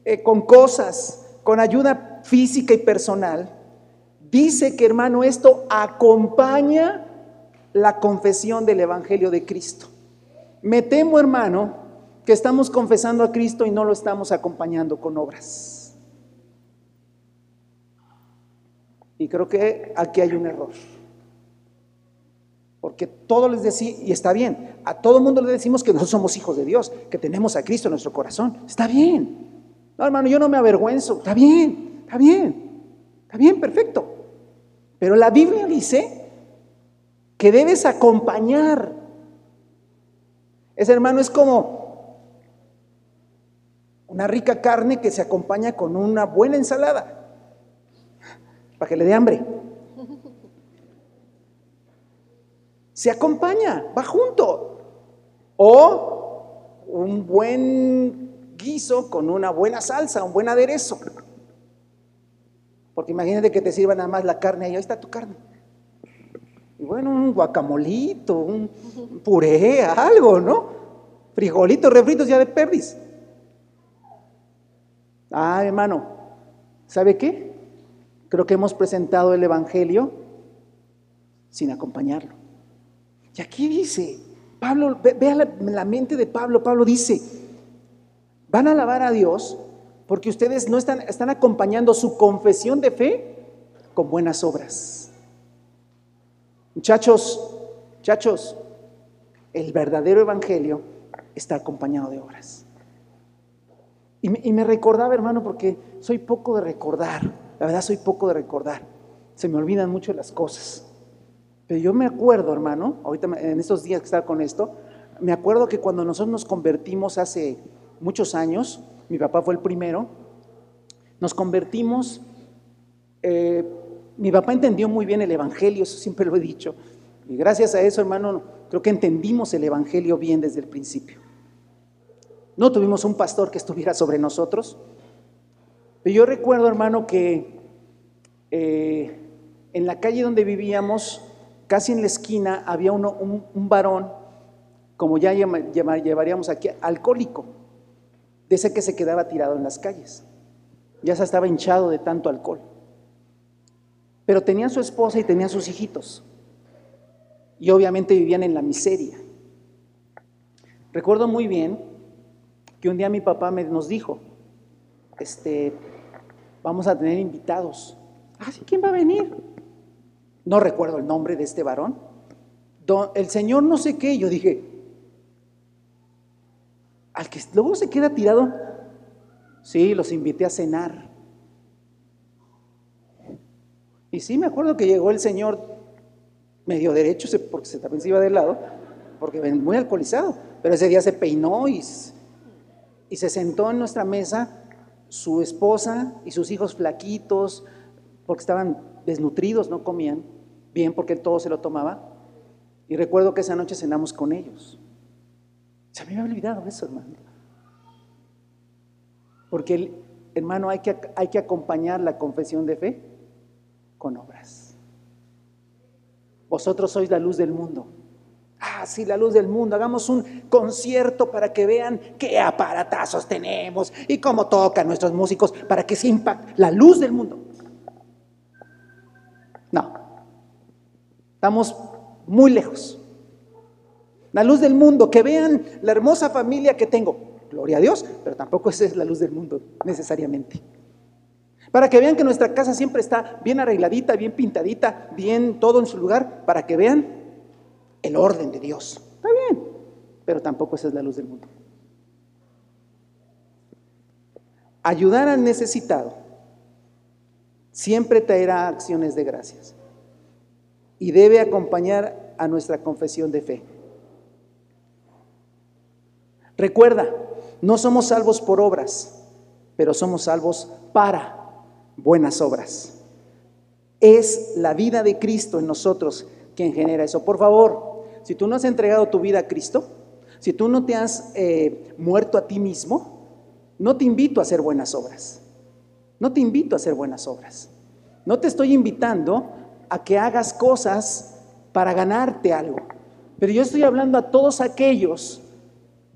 eh, con cosas, con ayuda física y personal, dice que, hermano, esto acompaña la confesión del Evangelio de Cristo. Me temo, hermano, que estamos confesando a Cristo y no lo estamos acompañando con obras. Y creo que aquí hay un error. Porque todos les decimos, y está bien, a todo mundo le decimos que no somos hijos de Dios, que tenemos a Cristo en nuestro corazón. Está bien. No, hermano, yo no me avergüenzo. Está bien, está bien, está bien, perfecto. Pero la Biblia dice que debes acompañar. Ese hermano es como una rica carne que se acompaña con una buena ensalada para que le dé hambre. Se acompaña, va junto. O un buen guiso con una buena salsa, un buen aderezo. Porque imagínate que te sirva nada más la carne y ahí está tu carne. Y bueno, un guacamolito, un puré, algo, ¿no? Frijolitos refritos ya de perdiz. Ah, hermano, ¿sabe qué? Creo que hemos presentado el Evangelio sin acompañarlo. Y aquí dice, Pablo, vea la, mente de Pablo, Pablo dice, van a alabar a Dios porque ustedes no están, están acompañando su confesión de fe con buenas obras. Muchachos, muchachos, el verdadero evangelio está acompañado de obras. Y me, y me, recordaba, hermano, porque soy poco de recordar, la verdad soy poco de recordar, se me olvidan mucho las cosas. Pero yo me acuerdo, hermano, ahorita en estos días que estaba con esto, me acuerdo que cuando nosotros nos convertimos hace muchos años, mi papá fue el primero, nos convertimos, eh, mi papá entendió muy bien el Evangelio, eso siempre lo he dicho, y gracias a eso, hermano, creo que entendimos el Evangelio bien desde el principio. No tuvimos un pastor que estuviera sobre nosotros, pero yo recuerdo, hermano, que eh, en la calle donde vivíamos, casi en la esquina había uno, un, varón, como ya llevaríamos aquí, alcohólico, de ese que se quedaba tirado en las calles. Ya se estaba hinchado de tanto alcohol. Pero tenía su esposa y tenía sus hijitos. Y obviamente vivían en la miseria. Recuerdo muy bien que un día mi papá me, nos dijo, este, vamos a tener invitados. Ah, ¿quién va a venir? No recuerdo el nombre de este varón, el Señor no sé qué, yo dije, al que luego se queda tirado, sí, los invité a cenar. Y sí, me acuerdo que llegó el Señor medio derecho, porque se también se iba de lado, porque muy alcoholizado, pero ese día se peinó y se sentó en nuestra mesa su esposa y sus hijos flaquitos, porque estaban desnutridos, no comían bien porque todo se lo tomaba. Y recuerdo que esa noche cenamos con ellos. Se me había olvidado eso, hermano. Porque, hermano, hay que, hay que acompañar la confesión de fe con obras. Vosotros sois la luz del mundo. Ah, sí, la luz del mundo. Hagamos un concierto para que vean qué aparatazos tenemos y cómo tocan nuestros músicos para que se impacte la luz del mundo. No. Estamos muy lejos. La luz del mundo, que vean la hermosa familia que tengo. Gloria a Dios, pero tampoco esa es la luz del mundo necesariamente. Para que vean que nuestra casa siempre está bien arregladita, bien pintadita, bien todo en su lugar, para que vean el orden de Dios. Está bien, pero tampoco esa es la luz del mundo. Ayudar al necesitado siempre traerá acciones de gracias y debe acompañar a nuestra confesión de fe. Recuerda, no somos salvos por obras, pero somos salvos para buenas obras. Es la vida de Cristo en nosotros quien genera eso. Por favor, si tú no has entregado tu vida a Cristo, si tú no te has eh, muerto a ti mismo, no te invito a hacer buenas obras. No te invito a hacer buenas obras. No te estoy invitando a que hagas cosas para ganarte algo. Pero yo estoy hablando a todos aquellos,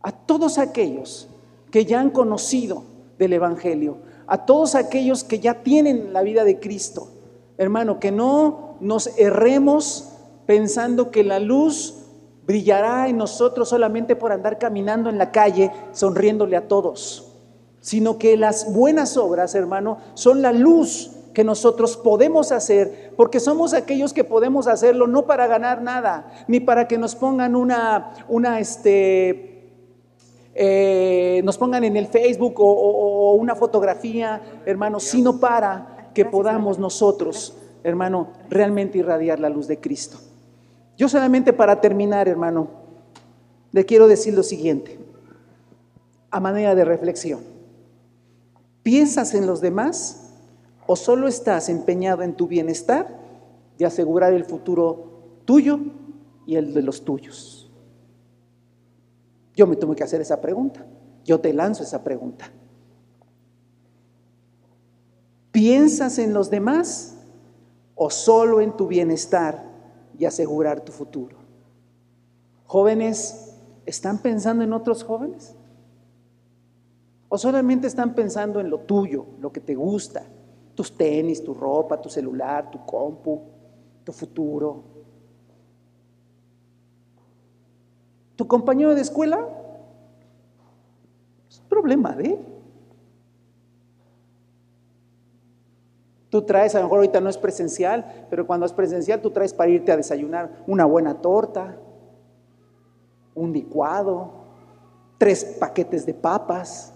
a todos aquellos que ya han conocido del Evangelio, a todos aquellos que ya tienen la vida de Cristo. Hermano, que no nos erremos pensando que la luz brillará en nosotros solamente por andar caminando en la calle sonriéndole a todos, sino que las buenas obras, hermano, son la luz que nosotros podemos hacer, porque somos aquellos que podemos hacerlo no para ganar nada, ni para que nos pongan una, una, este, eh, nos pongan en el Facebook o, una fotografía, hermano, sino para que podamos nosotros, hermano, realmente irradiar la luz de Cristo. Yo solamente para terminar, hermano, le quiero decir lo siguiente, a manera de reflexión. ¿Piensas en los demás o solo estás empeñado en tu bienestar y asegurar el futuro tuyo y el de los tuyos? Yo me tuve que hacer esa pregunta. Yo te lanzo esa pregunta. ¿Piensas en los demás o solo en tu bienestar y asegurar tu futuro? Jóvenes, ¿están pensando en otros jóvenes? ¿O solamente están pensando en lo tuyo, lo que te gusta? Tus tenis, tu ropa, tu celular, tu compu, tu futuro, Tu compañero de escuela es un problema de él. Tú traes, a lo mejor ahorita no es presencial, pero cuando es presencial tú traes para irte a desayunar una buena torta, un licuado, tres paquetes de papas.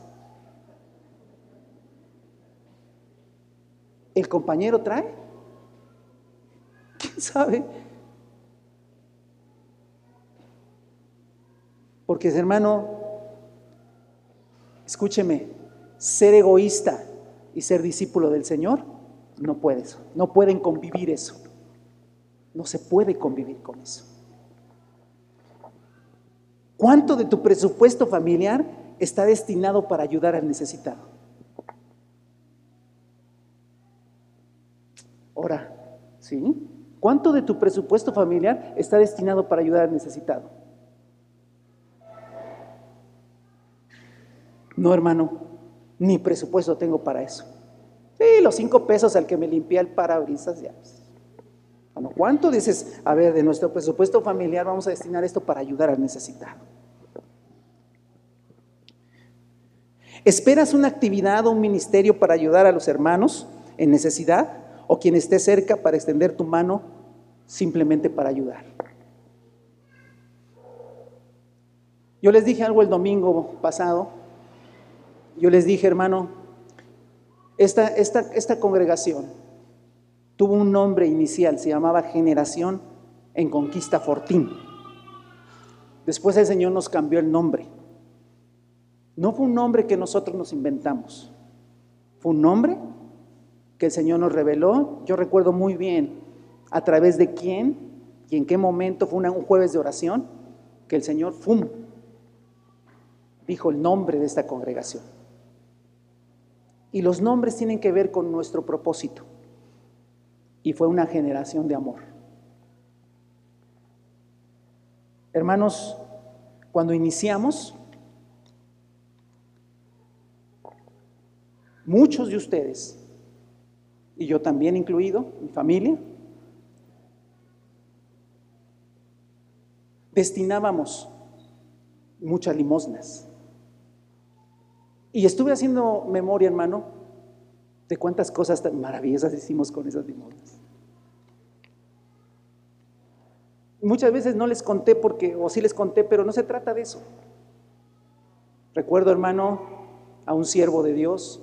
¿El compañero trae? ¿Quién sabe? Porque hermano, escúcheme, ser egoísta y ser discípulo del Señor, no puedes, no pueden convivir eso. No se puede convivir con eso. ¿Cuánto de tu presupuesto familiar está destinado para ayudar al necesitado? Ahora, ¿sí? ¿Cuánto de tu presupuesto familiar está destinado para ayudar al necesitado? No, hermano, ni presupuesto tengo para eso. Sí, los cinco pesos al que me limpia el parabrisas ya. Bueno, ¿cuánto dices? A ver, de nuestro presupuesto familiar vamos a destinar esto para ayudar al necesitado. ¿Esperas una actividad o un ministerio para ayudar a los hermanos en necesidad? ¿O quien esté cerca para extender tu mano simplemente para ayudar? Yo les dije algo el domingo pasado yo les dije, hermano, esta, esta, esta congregación tuvo un nombre inicial, se llamaba Generación en Conquista Fortín. Después el Señor nos cambió el nombre. No fue un nombre que nosotros nos inventamos, fue un nombre que el Señor nos reveló. Yo recuerdo muy bien a través de quién y en qué momento fue un jueves de oración que el Señor, ¡fum!, dijo el nombre de esta congregación. Y los nombres tienen que ver con nuestro propósito. Y fue una generación de amor. Hermanos, cuando iniciamos, muchos de ustedes, y yo también incluido, mi familia, destinábamos muchas limosnas. Y estuve haciendo memoria, hermano, de cuántas cosas tan maravillosas hicimos con esas limonas. Muchas veces no les conté porque, o sí les conté, pero no se trata de eso. Recuerdo, hermano, a un siervo de Dios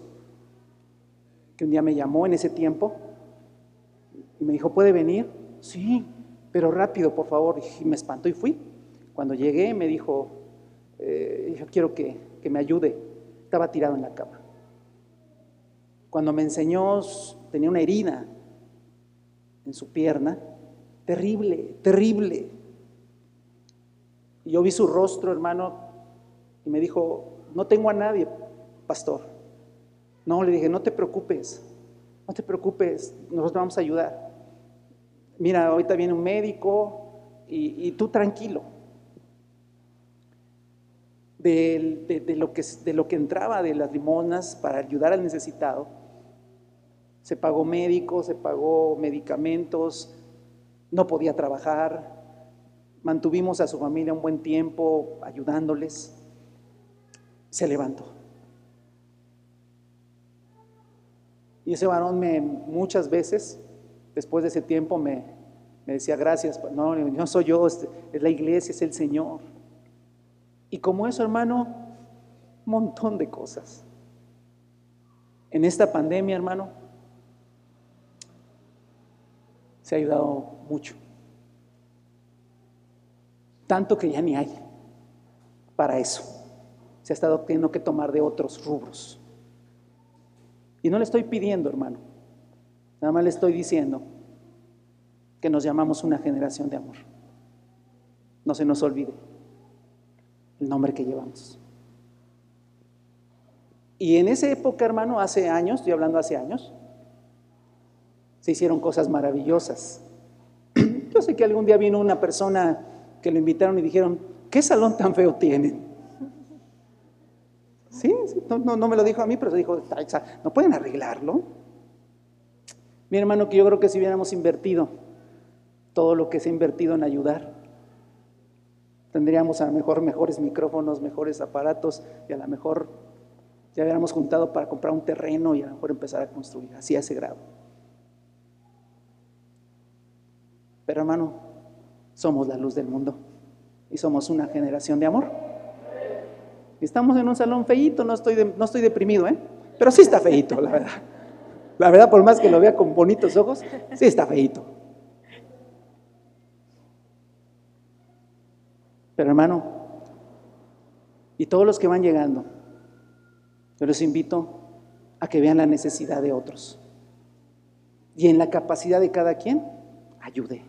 que un día me llamó en ese tiempo y me dijo, ¿puede venir? Sí, pero rápido, por favor. Y me espantó y fui. Cuando llegué me dijo, eh, yo quiero que, que me ayude. Estaba tirado en la cama. Cuando me enseñó, tenía una herida en su pierna, terrible, terrible. Y yo vi su rostro, hermano, y me dijo, no tengo a nadie, pastor. No, le dije, no te preocupes, no te preocupes, nosotros vamos a ayudar. Mira, ahorita viene un médico y, tú tranquilo. De, lo que, de lo que entraba de las limonas para ayudar al necesitado, se pagó médico, se pagó medicamentos, no podía trabajar, mantuvimos a su familia un buen tiempo ayudándoles, se levantó. Y ese varón me muchas veces, después de ese tiempo, me, decía, gracias, no, no soy yo, es la iglesia, es el Señor. Y como eso, hermano, un montón de cosas. En esta pandemia, hermano, se ha ayudado mucho. Tanto que ya ni hay para eso. Se ha estado teniendo que tomar de otros rubros. Y no le estoy pidiendo, hermano. Nada más le estoy diciendo que nos llamamos una generación de amor. No se nos olvide el nombre que llevamos. Y en esa época, hermano, hace años, estoy hablando hace años, se hicieron cosas maravillosas. Yo sé que algún día vino una persona que lo invitaron y dijeron, ¿qué salón tan feo tienen? Sí, no, no, me lo dijo a mí, pero se dijo, ¿no pueden arreglarlo? Mi hermano, que yo creo que si hubiéramos invertido todo lo que se ha invertido en ayudar, tendríamos a lo mejor mejores micrófonos, mejores aparatos y a lo mejor ya hubiéramos juntado para comprar un terreno y a lo mejor empezar a construir, así a ese grado. Pero hermano, somos la luz del mundo y somos una generación de amor. Estamos en un salón feíto, no estoy, no estoy deprimido, ¿eh? pero sí está feíto, la verdad. La verdad, por más que lo vea con bonitos ojos, sí está feíto. Pero hermano, y todos los que van llegando, yo les invito a que vean la necesidad de otros. Y en la capacidad de cada quien, ayude.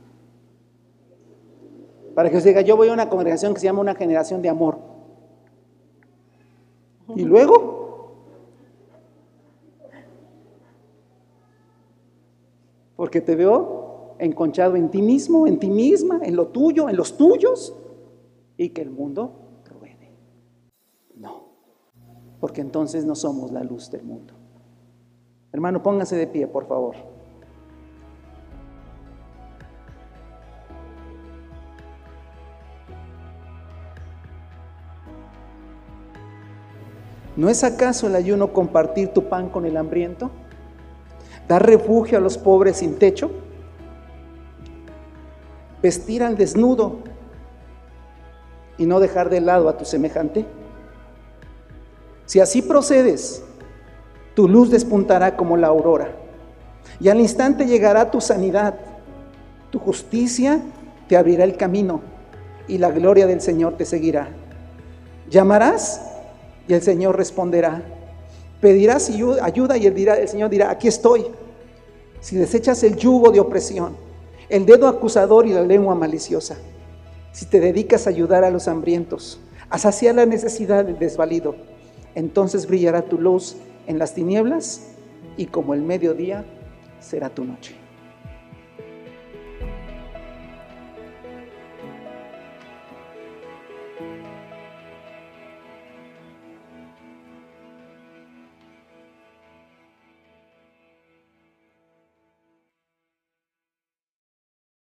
Para que os diga, yo voy a una congregación que se llama una generación de amor. Y luego, porque te veo enconchado en ti mismo, en ti misma, en lo tuyo, en los tuyos, y que el mundo ruede. No, porque entonces no somos la luz del mundo. Hermano, póngase de pie, por favor. ¿No es acaso el ayuno compartir tu pan con el hambriento? ¿Dar refugio a los pobres sin techo? ¿Vestir al desnudo y no dejar de lado a tu semejante? Si así procedes, tu luz despuntará como la aurora y al instante llegará tu sanidad. Tu justicia te abrirá el camino y la gloria del Señor te seguirá. Llamarás y el Señor responderá. Pedirás ayuda y el, el Señor dirá, aquí estoy. Si desechas el yugo de opresión, el dedo acusador y la lengua maliciosa, si te dedicas a ayudar a los hambrientos, a saciar la necesidad del desvalido, entonces brillará tu luz en las tinieblas y como el mediodía será tu noche.